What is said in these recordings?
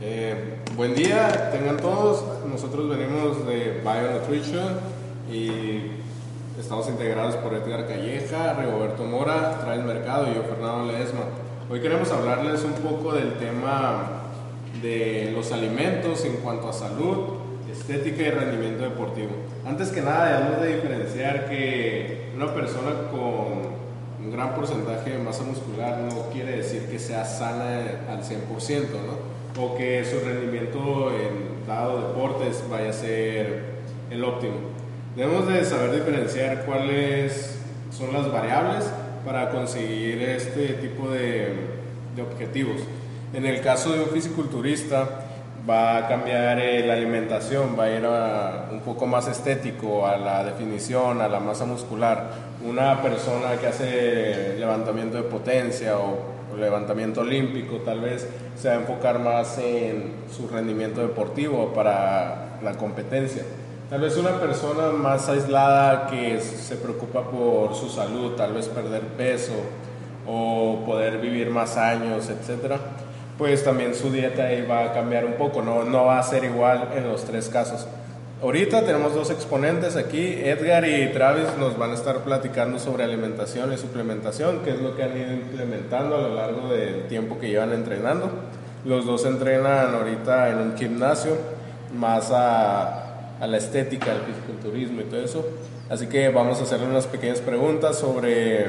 Eh, buen día, tengan todos. Nosotros venimos de Bio Nutrition y estamos integrados por Edgar Calleja, Rigoberto Mora, Travis Mercado y yo, Fernando Ledesma. Hoy queremos hablarles un poco del tema de los alimentos en cuanto a salud, estética y rendimiento deportivo. Antes que nada, debemos de diferenciar que una persona con un gran porcentaje de masa muscular no quiere decir que sea sana al 100%, ¿no? O que su rendimiento en dado deportes vaya a ser el óptimo. Debemos de saber diferenciar cuáles son las variables para conseguir este tipo de, de objetivos. En el caso de un fisiculturista, va a cambiar eh, la alimentación, va a ir a un poco más estético, a la definición, a la masa muscular. Una persona que hace levantamiento de potencia o, levantamiento olímpico tal vez se va a enfocar más en su rendimiento deportivo para la competencia. Tal vez una persona más aislada que se preocupa por su salud, tal vez perder peso o poder vivir más años, etcétera pues también su dieta ahí va a cambiar un poco, no, no va a ser igual en los tres casos. Ahorita tenemos dos exponentes aquí, Edgar y Travis nos van a estar platicando sobre alimentación y suplementación, que es lo que han ido implementando a lo largo del tiempo que llevan entrenando. Los dos entrenan ahorita en un gimnasio, más a, a la estética, al fisiculturismo y todo eso. Así que vamos a hacerle unas pequeñas preguntas sobre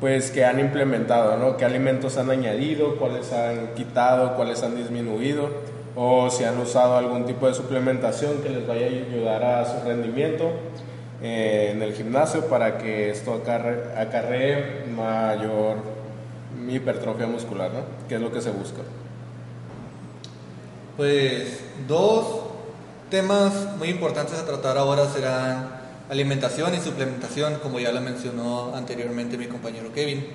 pues que han implementado, ¿no? ¿Qué alimentos han añadido, cuáles han quitado, cuáles han disminuido? O si han usado algún tipo de suplementación que les vaya a ayudar a su rendimiento eh, en el gimnasio para que esto acarre, acarree mayor hipertrofia muscular, ¿no? ¿Qué es lo que se busca? Pues dos temas muy importantes a tratar ahora serán alimentación y suplementación, como ya lo mencionó anteriormente mi compañero Kevin.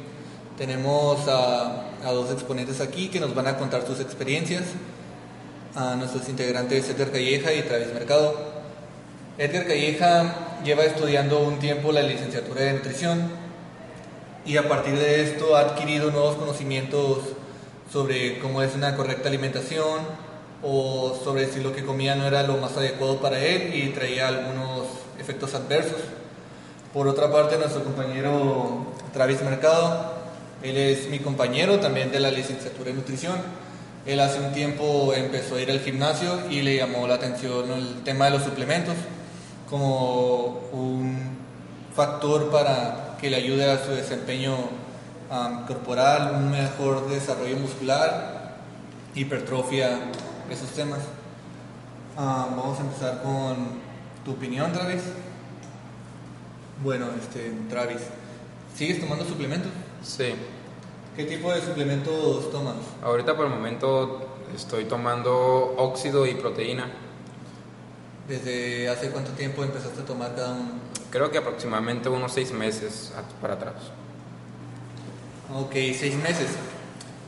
Tenemos a, dos exponentes aquí que nos van a contar sus experiencias, a nuestros integrantes Edgar Calleja y Travis Mercado. Edgar Calleja lleva estudiando un tiempo la licenciatura de nutrición y a partir de esto ha adquirido nuevos conocimientos sobre cómo es una correcta alimentación o sobre si lo que comía no era lo más adecuado para él y traía algunos efectos adversos. Por otra parte, nuestro compañero Travis Mercado, él es mi compañero también de la licenciatura en nutrición. Él hace un tiempo empezó a ir al gimnasio y le llamó la atención el tema de los suplementos como un factor para que le ayude a su desempeño corporal, un mejor desarrollo muscular, hipertrofia, esos temas. vamos a empezar con ¿Tu opinión, Travis? Bueno, este, Travis, ¿sigues tomando suplementos? Sí. ¿Qué tipo de suplementos tomas? Ahorita por el momento estoy tomando óxido y proteína. ¿Desde hace cuánto tiempo empezaste a tomar cada uno? Creo que aproximadamente unos seis meses para atrás. Ok, seis meses.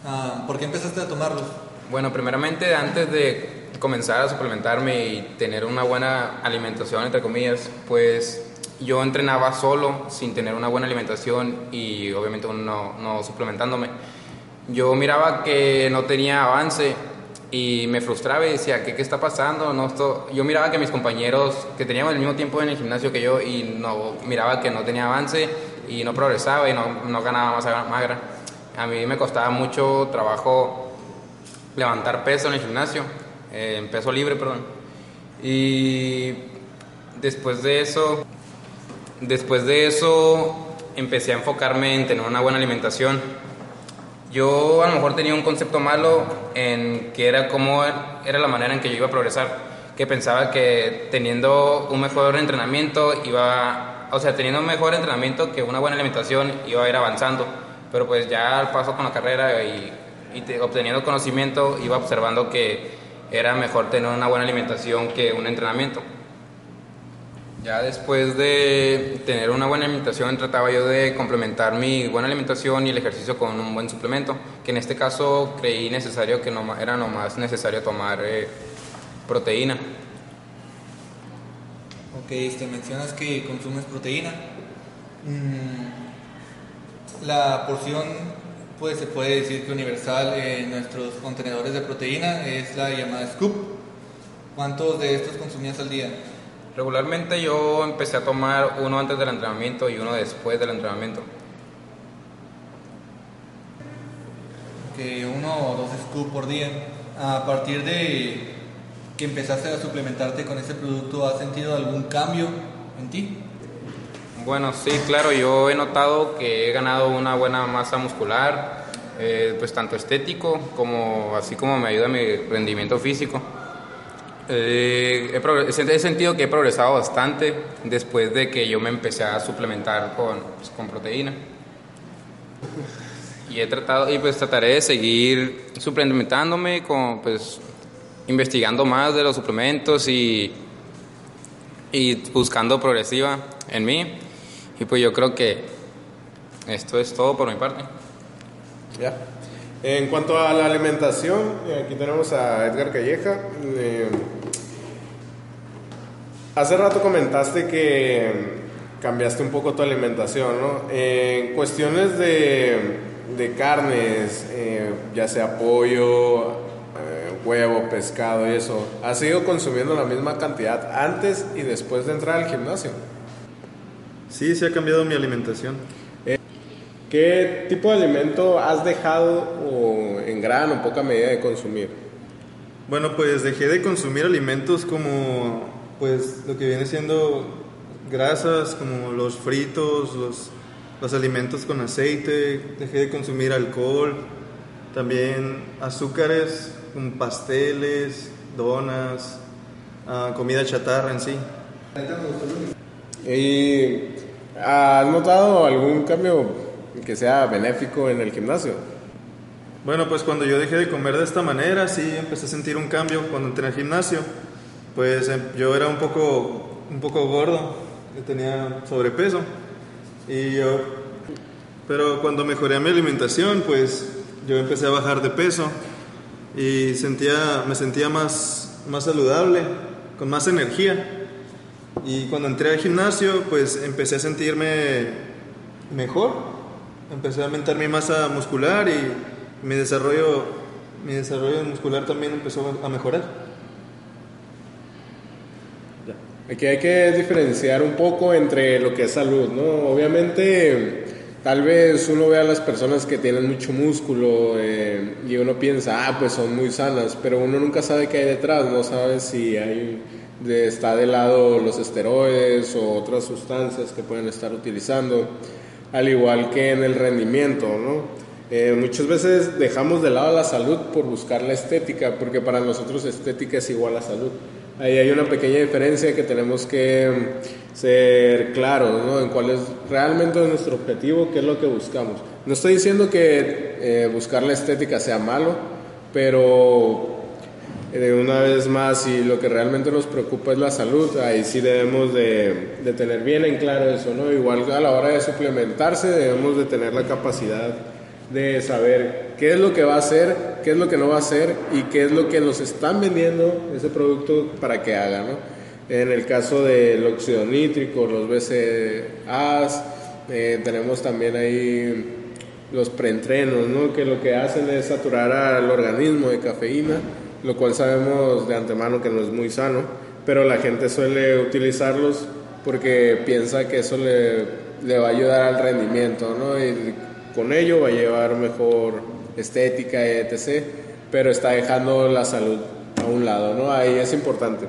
Ah, ¿Por qué empezaste a tomarlos? Bueno, primeramente antes de comenzar a suplementarme y tener una buena alimentación, entre comillas, pues yo entrenaba solo, sin tener una buena alimentación y obviamente no, no suplementándome. Yo miraba que no tenía avance y me frustraba y decía, ¿qué, qué está pasando? No, esto... Yo miraba que mis compañeros que tenían el mismo tiempo en el gimnasio que yo y no, miraba que no tenía avance y no progresaba y no, no ganaba más magra. A mí me costaba mucho trabajo levantar peso en el gimnasio eh, en peso libre, perdón. Y después de eso, después de eso empecé a enfocarme en tener una buena alimentación. Yo a lo mejor tenía un concepto malo en que era como era la manera en que yo iba a progresar, que pensaba que teniendo un mejor entrenamiento iba, o sea, teniendo un mejor entrenamiento que una buena alimentación iba a ir avanzando, pero pues ya al paso con la carrera y, y obteniendo conocimiento iba observando que era mejor tener una buena alimentación que un entrenamiento. Ya después de tener una buena alimentación trataba yo de complementar mi buena alimentación y el ejercicio con un buen suplemento, que en este caso creí necesario que no, era nomás necesario tomar eh, proteína. Ok, te este, mencionas que consumes proteína. Mm, la porción pues se puede decir que universal en nuestros contenedores de proteína es la llamada scoop. ¿Cuántos de estos consumías al día? Regularmente yo empecé a tomar uno antes del entrenamiento y uno después del entrenamiento. Que uno o dos scoops por día. A partir de que empezaste a suplementarte con ese producto, ¿has sentido algún cambio en ti? Bueno, sí, claro, yo he notado que he ganado una buena masa muscular, eh, pues tanto estético como así como me ayuda mi rendimiento físico. Eh, he, sentido que he progresado bastante después de que yo me empecé a suplementar con, pues, con proteína. Y he tratado, y pues trataré de seguir suplementándome, con, pues investigando más de los suplementos y, y buscando progresiva en mí. Y pues yo creo que esto es todo por mi parte. Ya. En cuanto a la alimentación, eh, aquí tenemos a Edgar Calleja. Eh, hace rato comentaste que cambiaste un poco tu alimentación, ¿no? En cuestiones de, de carnes, eh, ya sea pollo, huevo, pescado y eso, ¿has ido consumiendo la misma cantidad antes y después de entrar al gimnasio? Sí, se ha cambiado mi alimentación. ¿Qué tipo de alimento has dejado o en gran o poca medida de consumir? Bueno, pues dejé de consumir alimentos como pues lo que viene siendo grasas, como los fritos, los, los alimentos con aceite, dejé de consumir alcohol, también azúcares, pasteles, donas, ah, comida chatarra en sí. ¿Y has notado algún cambio que sea benéfico en el gimnasio? Bueno, pues cuando yo dejé de comer de esta manera, sí empecé a sentir un cambio cuando entré al gimnasio. Pues em, yo era un poco, un poco gordo, tenía sobrepeso. Y yo, pero cuando mejoré mi alimentación, pues yo empecé a bajar de peso y sentía, me sentía más, más saludable, con más energía. Y cuando entré al gimnasio, pues empecé a sentirme mejor, empecé a aumentar mi masa muscular y mi desarrollo, mi desarrollo muscular también empezó a mejorar. Aquí hay que diferenciar un poco entre lo que es salud, ¿no? Obviamente, tal vez uno ve a las personas que tienen mucho músculo eh, y uno piensa, ah, pues son muy sanas, pero uno nunca sabe qué hay detrás, no sabe si hay está de lado los esteroides o otras sustancias que pueden estar utilizando al igual que en el rendimiento, ¿no? Eh, muchas veces dejamos de lado la salud por buscar la estética, porque para nosotros estética es igual a salud. Ahí hay una pequeña diferencia que tenemos que mm, ser claros ¿no? en cuál es realmente nuestro objetivo, qué es lo que buscamos. No estoy diciendo que eh, buscar la estética sea malo, pero de una vez más, si lo que realmente nos preocupa es la salud, ahí sí debemos de, de, tener bien en claro eso, ¿no? Igual a la hora de suplementarse debemos de tener la capacidad de saber qué es lo que va a hacer, qué es lo que no va a hacer y qué es lo que nos están vendiendo ese producto para que haga, ¿no? En el caso del óxido nítrico, los BCAAs, eh, tenemos también ahí los preentrenos, ¿no? Que lo que hacen es saturar al organismo de cafeína lo cual sabemos de antemano que no es muy sano, pero la gente suele utilizarlos porque piensa que eso le, le va a ayudar al rendimiento, ¿no? Y con ello va a llevar mejor estética, etc., pero está dejando la salud a un lado, ¿no? Ahí es importante.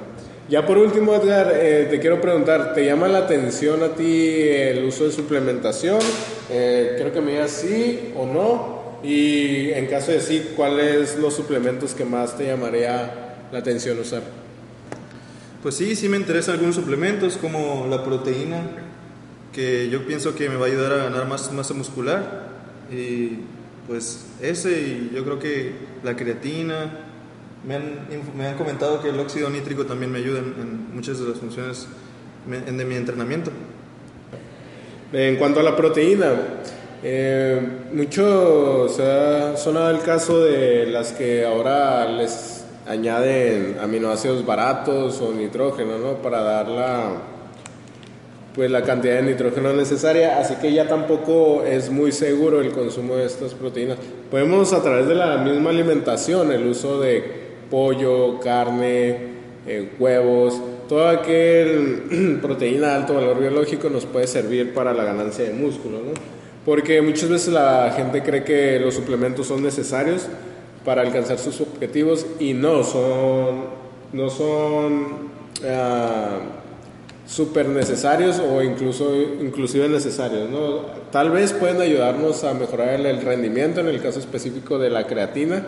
Ya por último, Edgar, eh, te quiero preguntar, ¿te llama la atención a ti el uso de suplementación? Eh, creo que me digas sí o no. Y en caso de sí, ¿cuáles los suplementos que más te llamaría la atención usar? Pues sí, sí me interesan algunos suplementos como la proteína, que yo pienso que me va a ayudar a ganar más masa muscular. Y pues ese, y yo creo que la creatina. Me han, me han comentado que el óxido nítrico también me ayuda en, muchas de las funciones de mi entrenamiento. En cuanto a la proteína, eh, mucho se ha sonado el caso de las que ahora les añaden aminoácidos baratos o nitrógeno, ¿no? Para dar la, pues la cantidad de nitrógeno necesaria, así que ya tampoco es muy seguro el consumo de estas proteínas. Podemos a través de la misma alimentación, el uso de pollo, carne, eh, huevos, toda aquel proteína de alto valor biológico nos puede servir para la ganancia de músculo, ¿no? Porque muchas veces la gente cree que los suplementos son necesarios para alcanzar sus objetivos y no son, no son ah, súper necesarios o incluso inclusive necesarios. Tal vez pueden ayudarnos a mejorar el, rendimiento, en el caso específico de la creatina,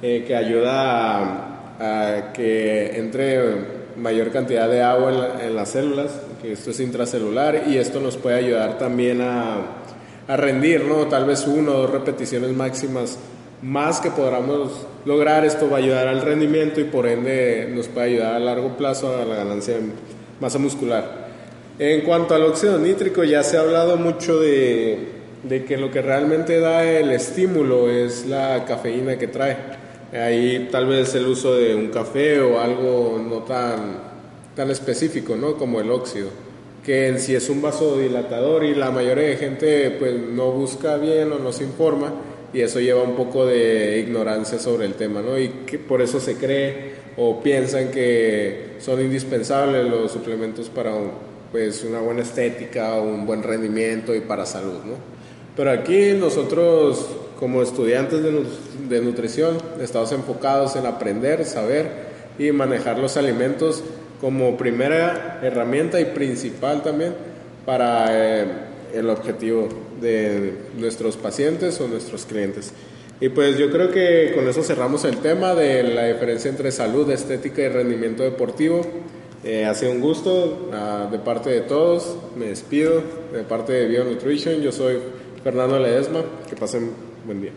eh, que ayuda a, que entre mayor cantidad de agua en, las células, que esto es intracelular, y esto nos puede ayudar también a, a rendir, ¿no? tal vez uno o dos repeticiones máximas más que podamos lograr, esto va a ayudar al rendimiento y por ende nos puede ayudar a largo plazo a la ganancia de masa muscular. En cuanto al óxido nítrico, ya se ha hablado mucho de, de que lo que realmente da el estímulo es la cafeína que trae. Ahí tal vez el uso de un café o algo no tan, tan específico, ¿no? Como el óxido, que en sí es un vasodilatador y la mayoría de gente pues no busca bien o no se informa y eso lleva un poco de ignorancia sobre el tema, ¿no? Y que por eso se cree o piensan que son indispensables los suplementos para pues una buena estética, un buen rendimiento y para salud, ¿no? Pero aquí nosotros como estudiantes de, de nutrición estamos enfocados en aprender, saber y manejar los alimentos como primera herramienta y principal también para eh, el objetivo de nuestros pacientes o nuestros clientes. Y pues yo creo que con eso cerramos el tema de la diferencia entre salud, estética y rendimiento deportivo. Eh, ha sido un gusto ah, de parte de todos. Me despido de parte de Bio Nutrition. Yo soy Fernando Ledesma. Que pasen buen día.